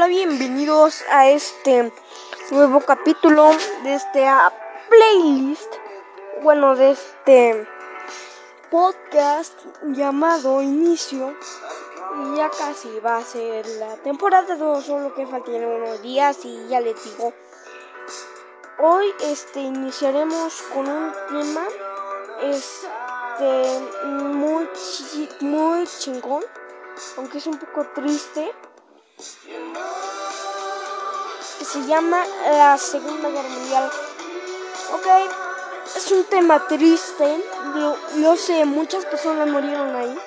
Hola, bienvenidos a este nuevo capítulo de este playlist, bueno, de este podcast llamado Inicio. Y ya casi va a ser la temporada 2, solo que faltan unos días y ya les digo. Hoy este iniciaremos con un tema este muy muy chingón, aunque es un poco triste. Se llama la Segunda Guerra Mundial. Ok, es un tema triste. Yo, sé, muchas personas murieron ahí.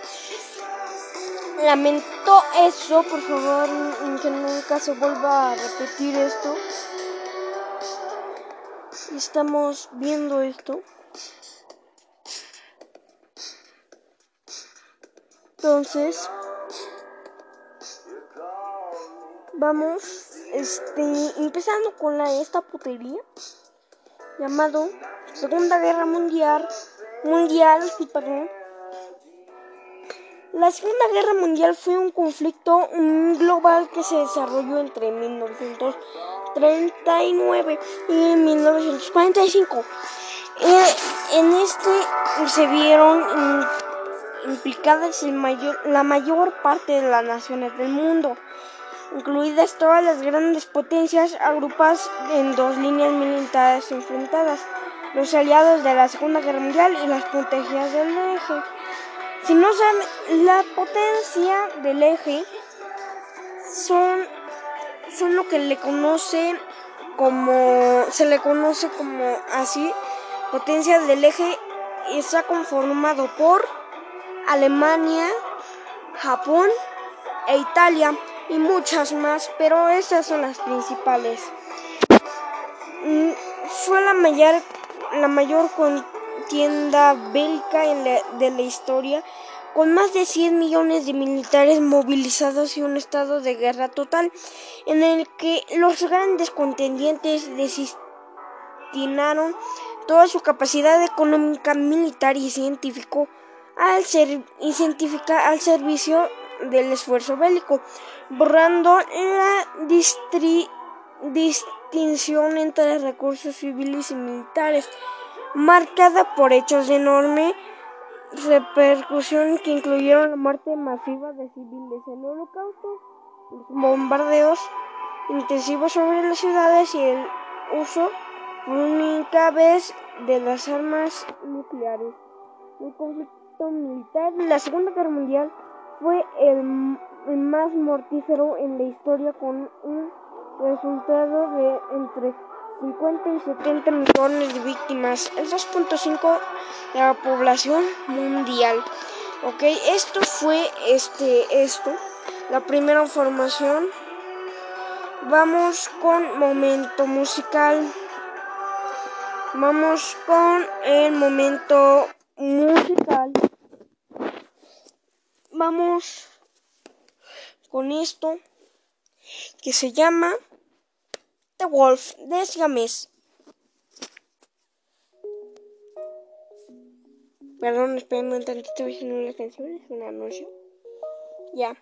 Lamento eso, por favor, que nunca se vuelva a repetir esto. Estamos viendo esto. Entonces, vamos, este, empezando con esta putería llamado Segunda Guerra Mundial, Mundial, perdón. La Segunda Guerra Mundial fue un conflicto global que se desarrolló entre 1939 y 1945. Eh, en este se vieron implicadas la mayor parte de las naciones del mundo, incluidas todas las grandes potencias agrupadas en dos líneas militares enfrentadas, los aliados de la Segunda Guerra Mundial y las potencias del eje. Si no saben, la potencia del eje son, son lo que le conoce como, se le conoce como así, potencia del eje está conformado por Alemania, Japón e Italia y muchas más, pero esas son las principales. Mm, fue la mayor, la mayor contienda bélica de la historia, con más de 100 millones de militares movilizados y un estado de guerra total, en el que los grandes contendientes destinaron toda su capacidad económica, militar y científico y científica al servicio del esfuerzo bélico, borrando la distinción entre recursos civiles y militares, marcada por hechos de enorme repercusión que incluyeron la muerte masiva de civiles, el holocausto, bombardeos intensivos sobre las ciudades y el uso única vez de las armas nucleares. El conflicto militar la Segunda Guerra Mundial fue el, más mortífero en la historia con un resultado de entre 50 y 70 millones de víctimas, el 2.5 de la población mundial. Ok, esto fue este esto, la primera información. Vamos con momento musical. Vamos con el momento musical. Vamos con esto que se llama The Wolf de Siamés. Perdón, espérenme un tantito, voy a una canción, es un anuncio. Ya.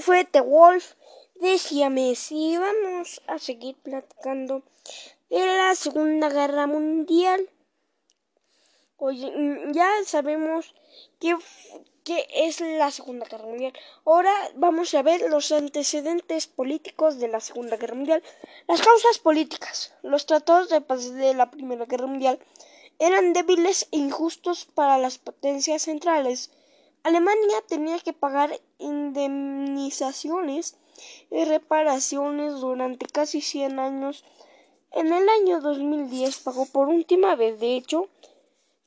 Fue The Wolf de Siamés y vamos a seguir platicando de la Segunda Guerra Mundial. Oye, mm, ya sabemos qué, qué es la Segunda Guerra Mundial. Ahora vamos a ver los antecedentes políticos de la Segunda Guerra Mundial. Las causas políticas. Los tratados de paz de la Primera Guerra Mundial eran débiles e injustos para las potencias centrales. Alemania tenía que pagar indemnizaciones y reparaciones durante casi 100 años. En el año 2010 pagó por última vez, de hecho,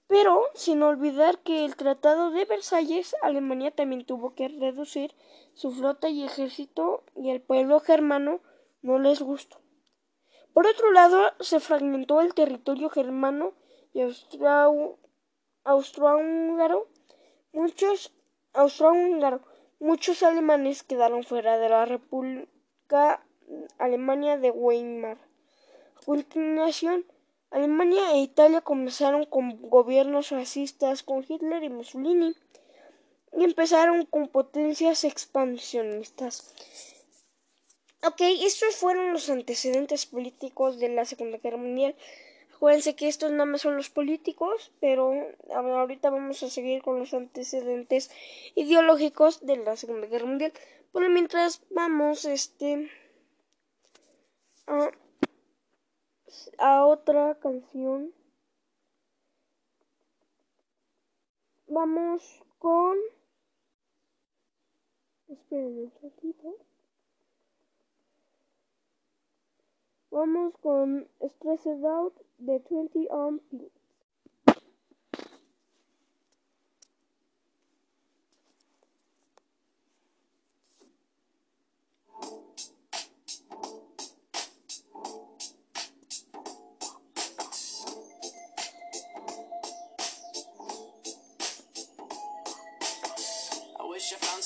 pero sin olvidar que el Tratado de Versalles, Alemania también tuvo que reducir su flota y ejército y el pueblo germano no les gustó. Por otro lado, se fragmentó el territorio germano y austrohúngaro. Muchos austrohúngaro, muchos alemanes quedaron fuera de la República Alemania de Weimar. A continuación, Alemania e Italia comenzaron con gobiernos fascistas con Hitler y Mussolini y empezaron con potencias expansionistas. Ok, estos fueron los antecedentes políticos de la Segunda Guerra Mundial. Acuérdense que estos nada más son los políticos, pero ahorita vamos a seguir con los antecedentes ideológicos de la Segunda Guerra Mundial. Por mientras vamos este a a otra canción. Vamos con... Esperen un ratito. Vamos con Stressed Out de 20 on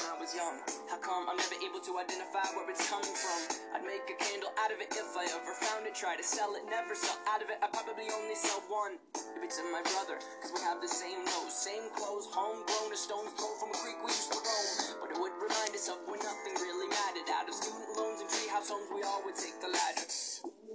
I was young. How come I'm never able to identify where it's coming from. I'd make a candle out of it if I ever found it. Try to sell it, never sell out of it. I probably only sell one. Maybe to my brother, cause we have the same nose, same clothes, homegrown, a stone's throw from a creek we used to roam. But it would remind us of when nothing really mattered. Out of student loans and treehouse homes, we all would take the ladder.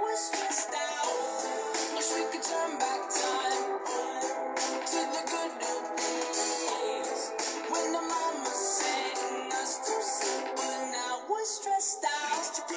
we're stressed out. Wish we could turn back time to the good old days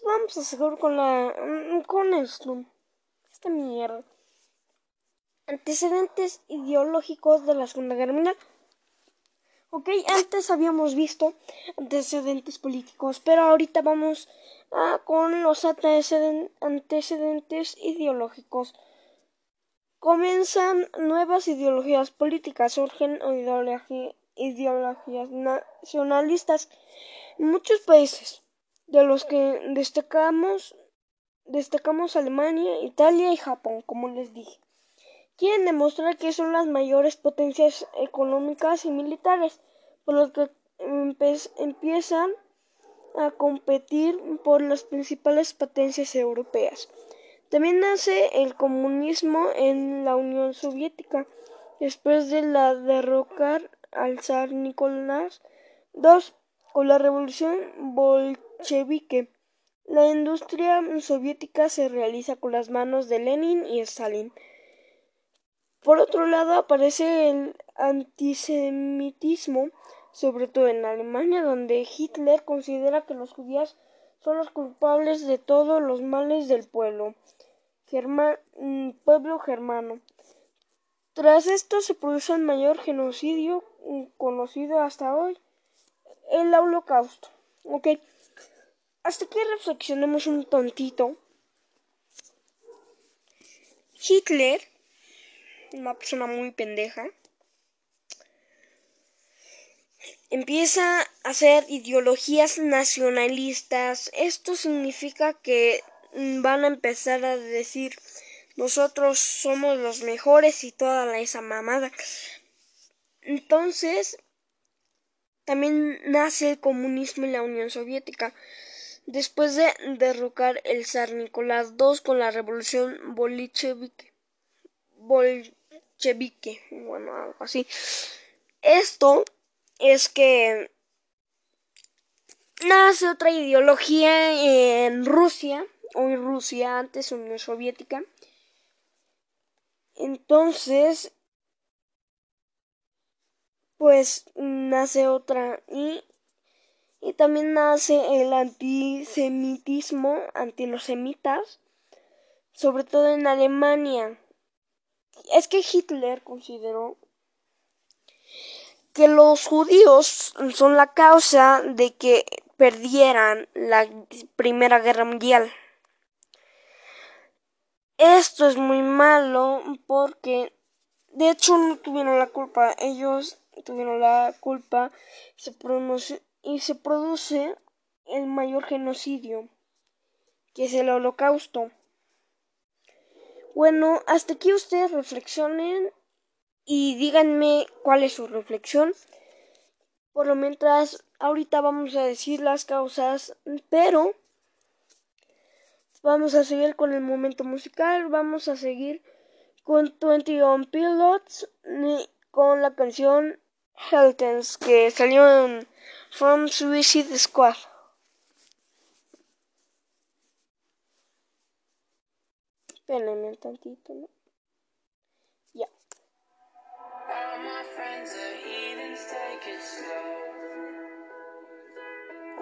pues vamos a seguir con la. mm, con esto. Esta mierda. Antecedentes ideológicos de la Segunda Guerra Mundial. Ok, antes habíamos visto antecedentes políticos, pero ahorita vamos ah, con los anteceden- antecedentes ideológicos. Comienzan nuevas ideologías políticas, surgen ideologi- ideologías nacionalistas en muchos países, de los que destacamos, destacamos Alemania, Italia y Japón, como les dije. Quieren demostrar que son las mayores potencias económicas y militares, por lo que empiezan a competir por las principales potencias europeas. También nace el comunismo en la Unión Soviética, después de la derrocar al zar Nicolás II con la revolución bolchevique. La industria soviética se realiza con las manos de Lenin y Stalin. Por otro lado, aparece el antisemitismo, sobre todo en Alemania, donde Hitler considera que los judíos son los culpables de todos los males del pueblo, mm, pueblo germano. Tras esto se produce el mayor genocidio mm, conocido hasta hoy, el holocausto. Ok, hasta aquí reflexionemos un tontito. Hitler, una persona muy pendeja, empieza a hacer ideologías nacionalistas. Esto significa que van a empezar a decir nosotros somos los mejores y toda esa mamada. Entonces, también nace el comunismo en la Unión Soviética. Después de derrocar el zar Nicolás II con la revolución bolchevique. Bolchevique, bueno, algo así. Esto es que nace otra ideología en Rusia, hoy Rusia, antes Unión Soviética. Entonces, pues nace otra y, y también nace el antisemitismo anti los semitas, sobre todo en Alemania. Es que Hitler consideró que los judíos son la causa de que perdieran la Primera Guerra Mundial. Esto es muy malo porque de hecho no tuvieron la culpa, ellos tuvieron la culpa se produce, y se produce el mayor genocidio, que es el holocausto. Bueno, hasta aquí ustedes reflexionen y díganme cuál es su reflexión. Por lo mientras, ahorita vamos a decir las causas, pero vamos a seguir con el momento musical, vamos a seguir con 21 Pilots con la canción Heltens que salió en From Suicide Squad. Espérenme un tantito, ¿no? Ya. All my friends are heathens, take it slow.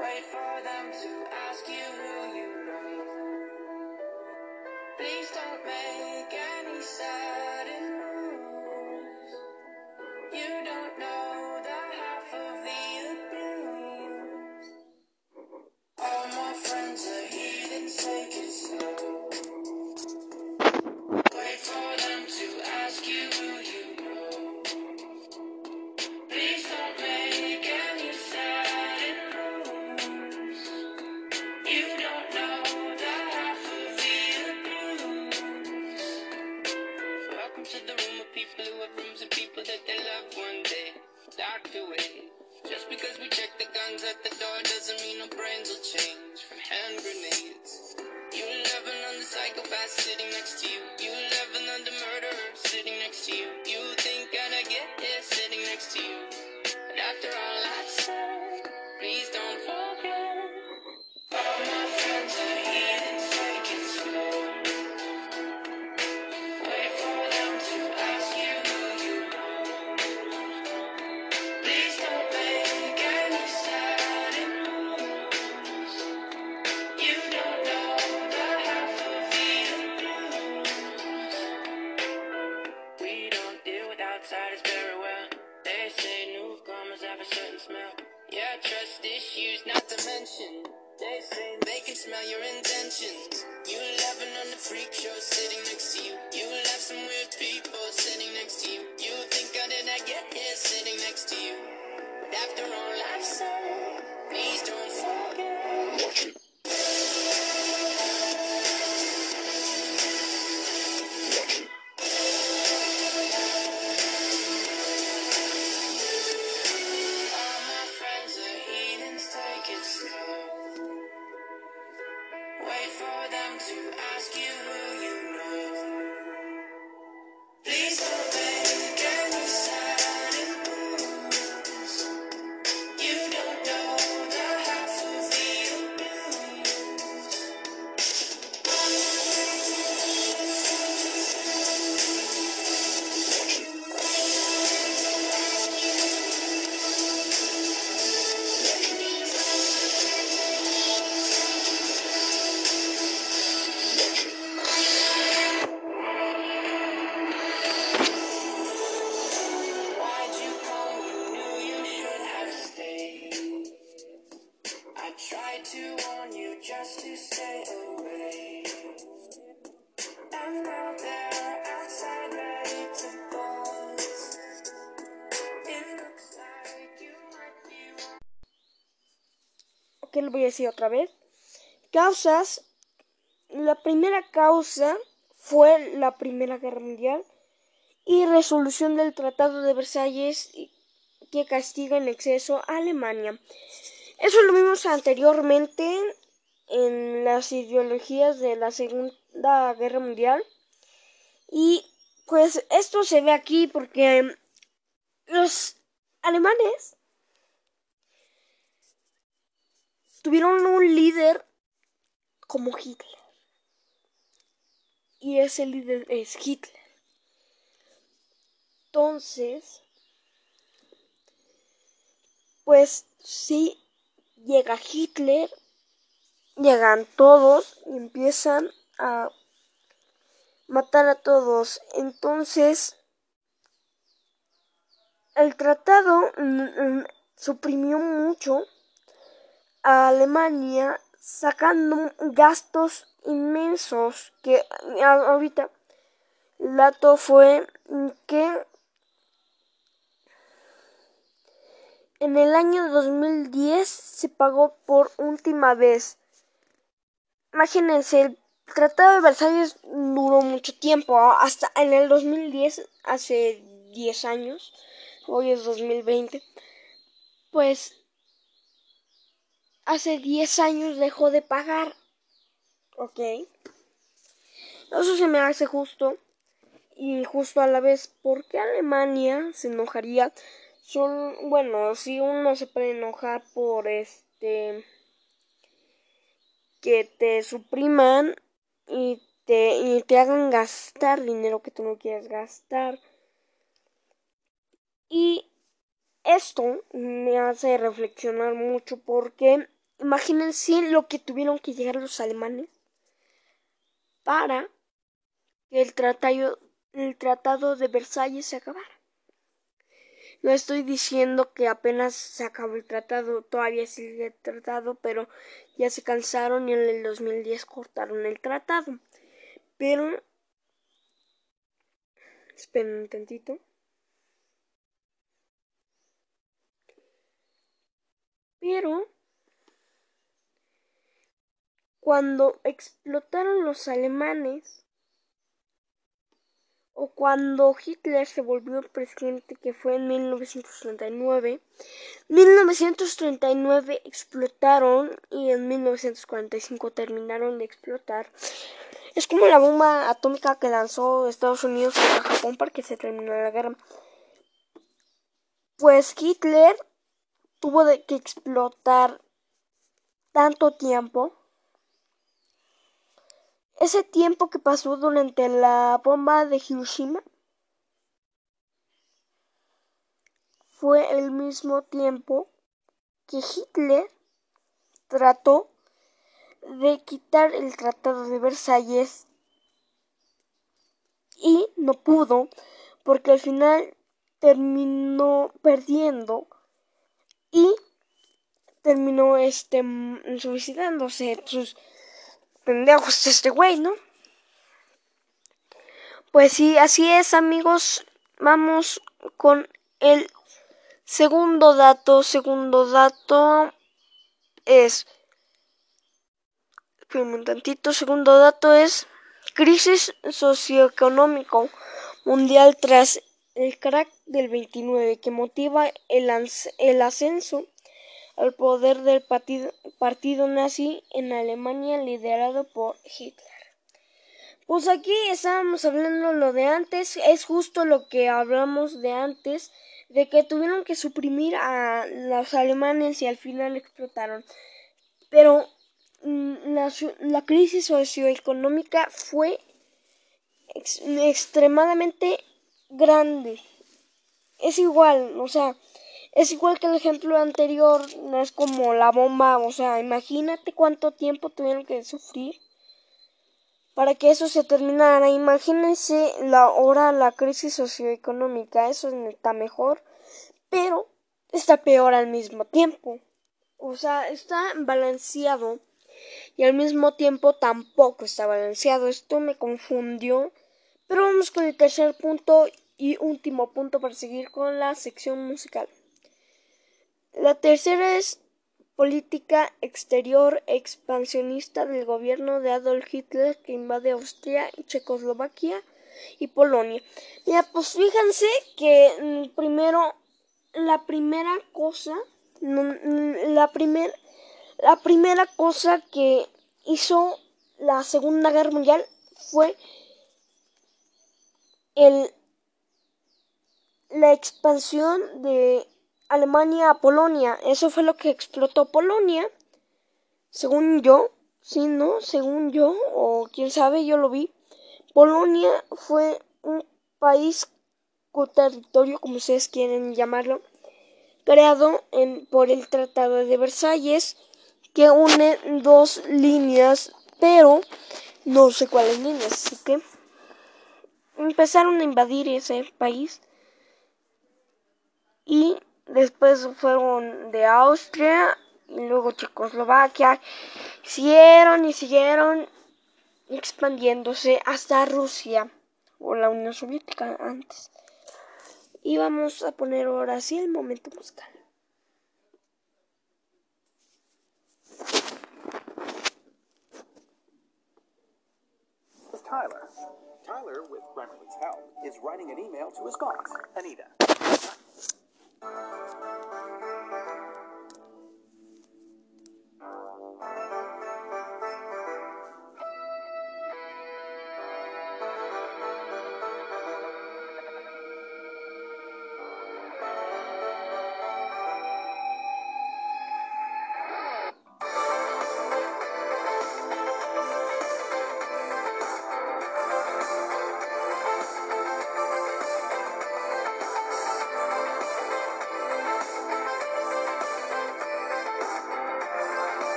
Wait for them to ask you who you know. Please don't make any sudden moves. You don't know that they love one day. Locked away. Just because we check the guns at the door doesn't mean our brains will change from hand grenades. You on the psychopath sitting next to you. You on the murderer sitting next to you. You think I'd get here sitting next to you. But after all I've said, Ok, lo voy a decir otra vez. Causas. La primera causa fue la Primera Guerra Mundial y resolución del Tratado de Versalles que castiga en exceso a Alemania. Eso lo vimos anteriormente en las ideologías de la Segunda Guerra Mundial. Y pues esto se ve aquí porque los alemanes tuvieron un líder como Hitler. Y ese líder es Hitler. Entonces, pues sí, llega Hitler, llegan todos y empiezan a matar a todos. Entonces, el tratado suprimió mucho a Alemania sacando gastos inmensos que ahorita El dato fue que en el año 2010 se pagó por última vez. Imagínense, el Tratado de Versalles duró mucho tiempo, hasta en el 2010, hace 10 años, hoy es 2020, pues hace 10 años dejó de pagar. Ok. Eso se me hace justo y justo a la vez. ¿Por qué Alemania se enojaría? Son, bueno, si uno se puede enojar por este que te supriman y te, y te hagan gastar dinero que tú no quieres gastar. Y esto me hace reflexionar mucho porque imagínense lo que tuvieron que llegar los alemanes para que el el tratado de Versalles se acabara. No estoy diciendo que apenas se acabó el tratado, todavía sigue el tratado, pero ya se cansaron y en el 2010 cortaron el tratado. Pero... Esperen un tantito. Pero... Cuando explotaron los alemanes, o cuando Hitler se volvió presidente, que fue en 1939. 1939 explotaron y en 1945 terminaron de explotar. Es como la bomba atómica que lanzó Estados Unidos contra Japón para que se terminara la guerra. Pues Hitler tuvo que explotar tanto tiempo ese tiempo que pasó durante la bomba de Hiroshima fue el mismo tiempo que Hitler trató de quitar el Tratado de Versalles y no pudo porque al final terminó perdiendo y terminó este suicidándose. Sus pendejos este güey, ¿no? Pues sí, así es, amigos. Vamos con el segundo dato. Segundo dato es. un tantito. Segundo dato es crisis socioeconómico mundial tras el crack del 29 que motiva el, el ascenso al poder del partido, partido nazi en Alemania liderado por Hitler. Pues aquí estábamos hablando lo de antes, es justo lo que hablamos de antes, de que tuvieron que suprimir a los alemanes y al final explotaron. Pero mm, la, la crisis socioeconómica fue extremadamente grande. Es igual, o sea, es igual que el ejemplo anterior, no es como la bomba, o sea, imagínate cuánto tiempo tuvieron que sufrir para que eso se terminara. Imagínense la ahora la crisis socioeconómica, eso está mejor, pero está peor al mismo tiempo. O sea, está balanceado y al mismo tiempo tampoco está balanceado. Esto me confundió. Pero vamos con el tercer punto y último punto para seguir con la sección musical. La tercera es política exterior expansionista del gobierno de Adolf Hitler que invade Austria, Checoslovaquia y Polonia. Ya, pues fíjense que mm, primero la primera cosa, mm, la primer, la primera cosa que hizo la Segunda Guerra Mundial fue el la expansión de Alemania a Polonia. Eso fue lo que explotó Polonia. Según yo, sí, ¿no? Según yo, o quién sabe, yo lo vi. Polonia fue un país o territorio, como ustedes quieren llamarlo, creado en, por el Tratado de Versalles, que une dos líneas, pero no sé cuáles líneas, así que empezaron a invadir ese país y después fueron de Austria y luego Checoslovaquia, siguieron y siguieron expandiéndose hasta Rusia. o la Unión Soviética antes. Y vamos a poner ahora sí el momento musical. Tyler. Tyler, with Grammarly's help, is writing an email to his boss, Anita. Thank you.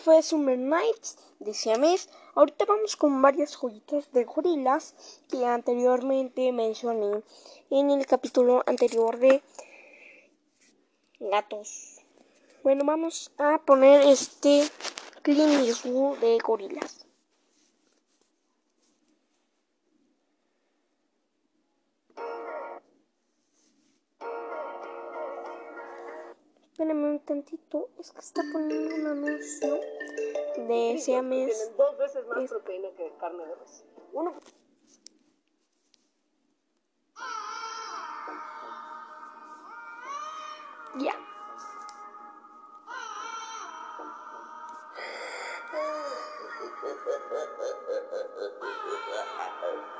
Fue Summer Nights de Siamés. Ahorita vamos con varias joyitas de gorilas que anteriormente mencioné en el capítulo anterior de gatos. Bueno, vamos a poner este Clint Eastwood de gorilas. Espérenme un tantito, es que está poniendo un anuncio de Siamés. Tienen dos veces más Es- proteína que carne de res. Uno, Ya. I'm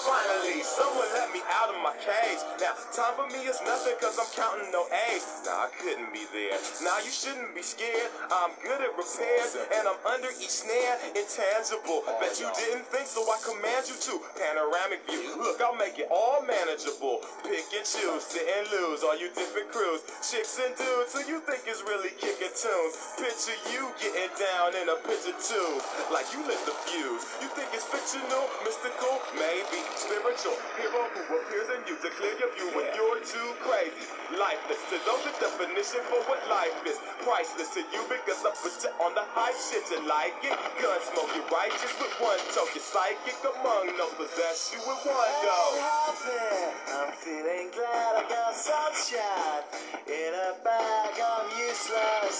Finally, someone let me out of my cage. Now, time for me is nothing cause I'm counting no A's. Nah, I couldn't be there. Now, you shouldn't be scared. I'm good at repairs and I'm under each snare. Intangible. Bet you didn't think so, I command you to. Panoramic view. Look, I'll make it all manageable. Pick and choose, sit and lose. All you different crews, chicks and dudes who you think is really tunes. Picture you getting down in a picture too. Like you lit the fuse. You think it's fictional, mystical, maybe spiritual. Hero who appears in you to clear your view when you're too crazy. Lifeless to those the definition for what life is. Priceless to you because I put you on the high shit. You like it? Gun smoke, you righteous with one toke. You psychic among no possess you with one go. happy. I'm feeling glad I got sunshine in a bag. I'm useless,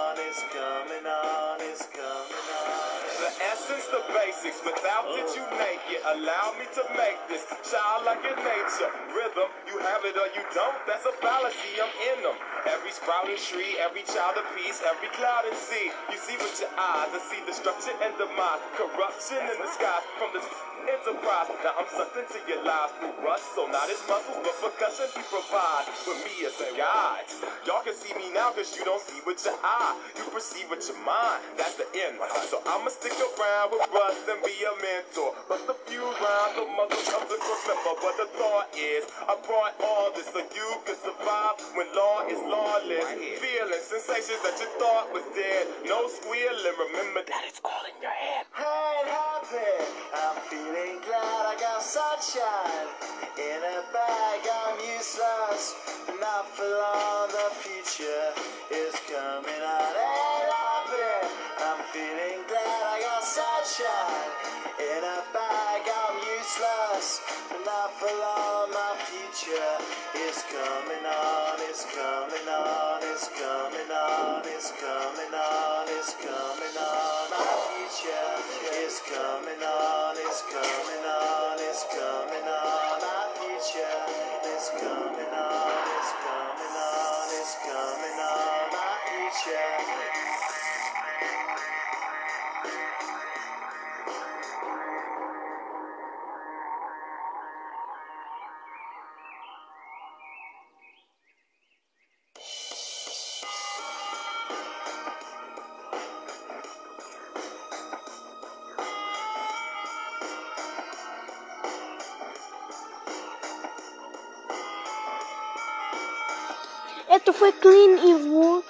Basics. Without it, you make it. Allow me to make this child like in nature. Rhythm, you have it or you don't. That's a fallacy. I'm in them. Every sprouting tree, every child of peace, every cloud and sea. You see with your eyes, I see destruction and demise, corruption in the skies from this enterprise. Now I'm something to your lives through rust, so not as muscles, but percussion he provides for me as a guide. Y'all can see me now cause you don't see with your eye. You perceive with your mind. That's the end. So I'ma stick around with Russ and be a mentor. But the few rounds of muscle comes remember. But the thought is, I brought all this so you can survive when law is lawless. Feeling sensations that you thought was dead. No squealing. Remember that it's all in your head. happy. I'm feeling glad I got sunshine in a bag. I'm useless, not for long. The future is coming sunshine in a bag. I'm useless, not for long. My future is coming on. It's coming on. It's coming on. It's coming on. It's coming on. My future is coming on. It's coming on. It's coming on. My future is coming on. It's coming on. It's coming on. My future. Fue Clean Eastwood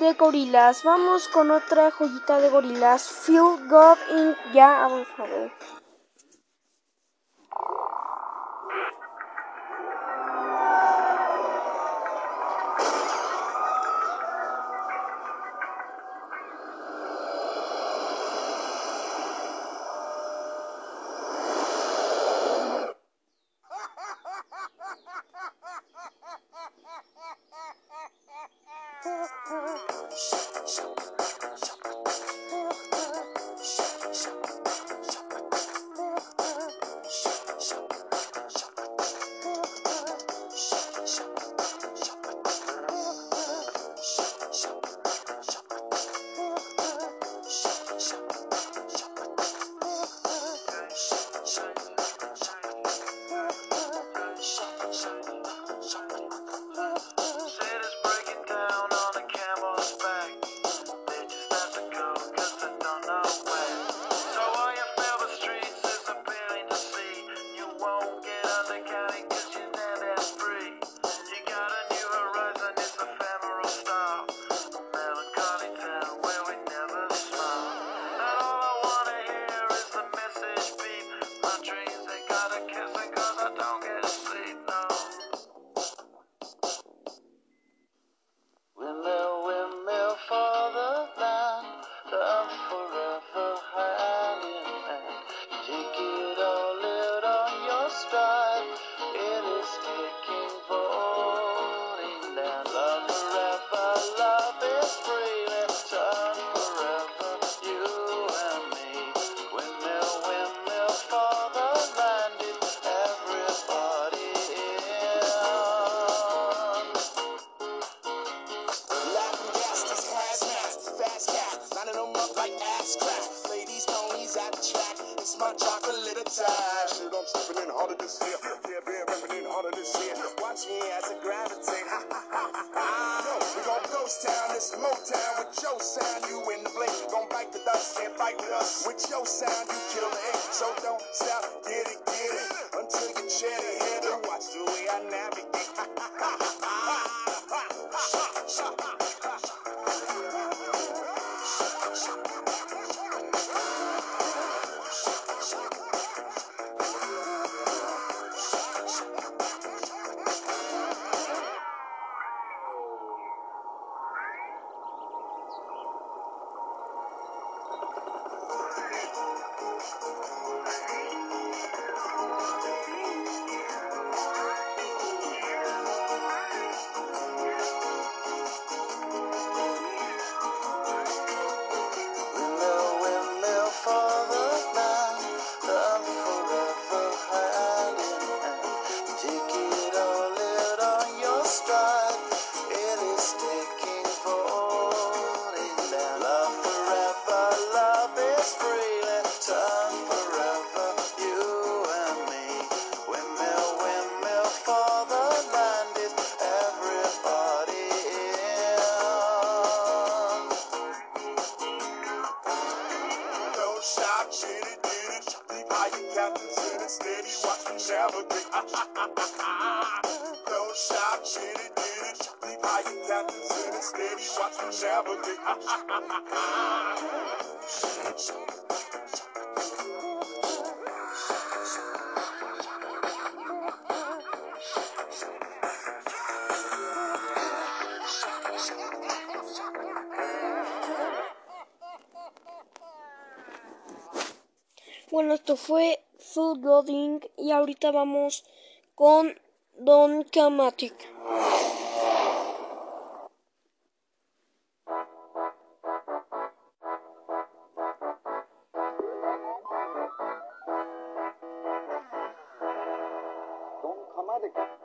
de Gorillaz. Vamos con otra joyita de Gorillaz. Feel God in. Ya, vamos a ver. better. You watch the way I navigate. Fue Full Godding y ahorita vamos con Don Kamatic. Don Kamatic.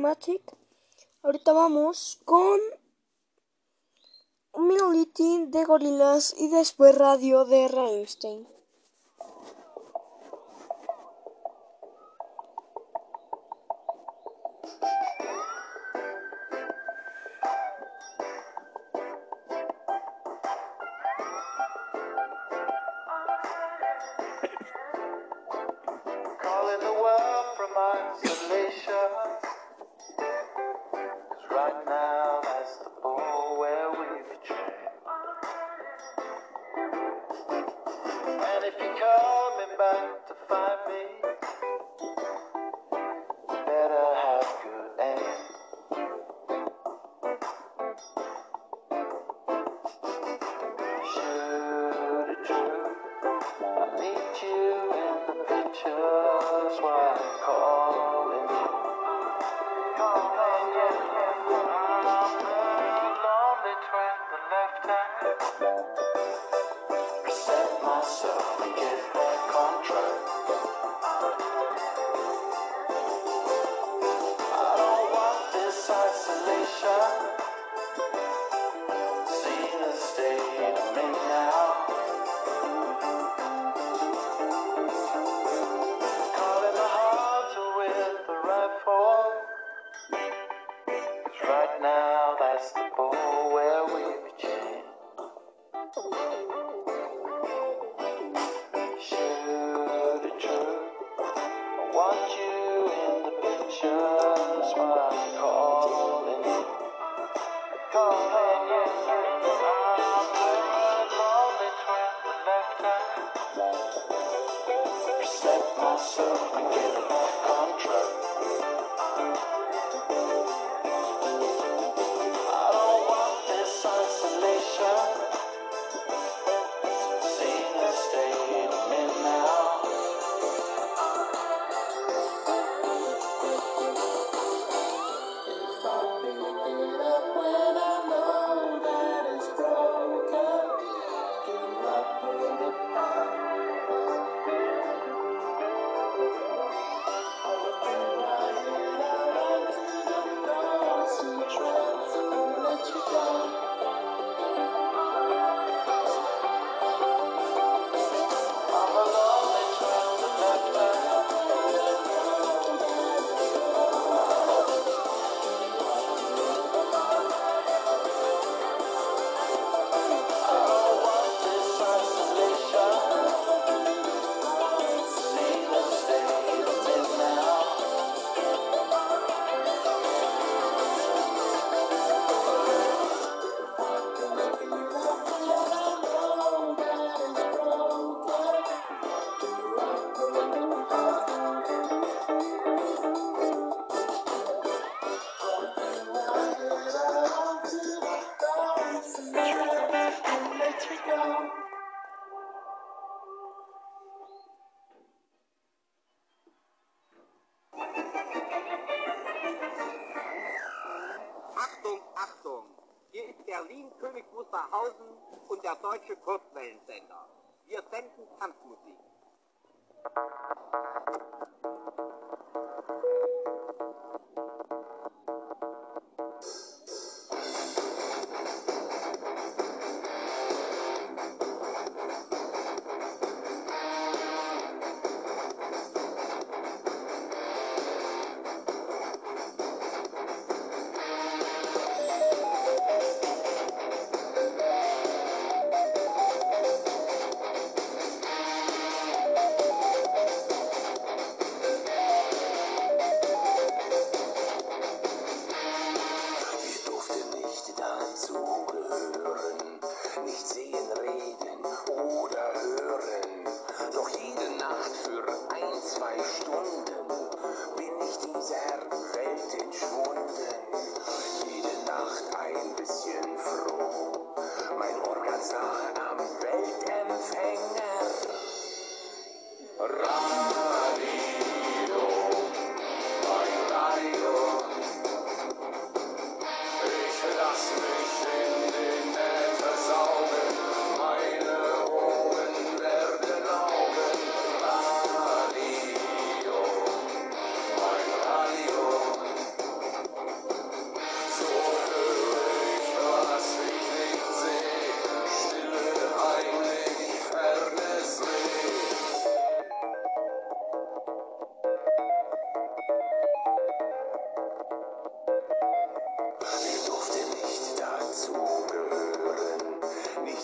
Matic. Ahorita vamos con un minolitín de gorilas y después radio de Rammstein. touch my heart. Oberhausen und der Deutsche Kurzwellensender. Wir senden Tanzmusik.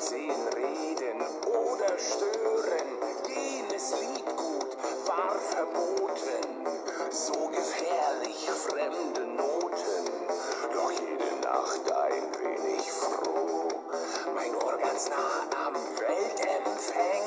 sehen, reden oder stören. Jenes Liedgut war verboten, so gefährlich fremde Noten. Doch jede Nacht ein wenig froh, mein Ohr ganz nah am Weltempfänger.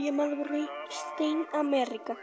llamado Reinstein America.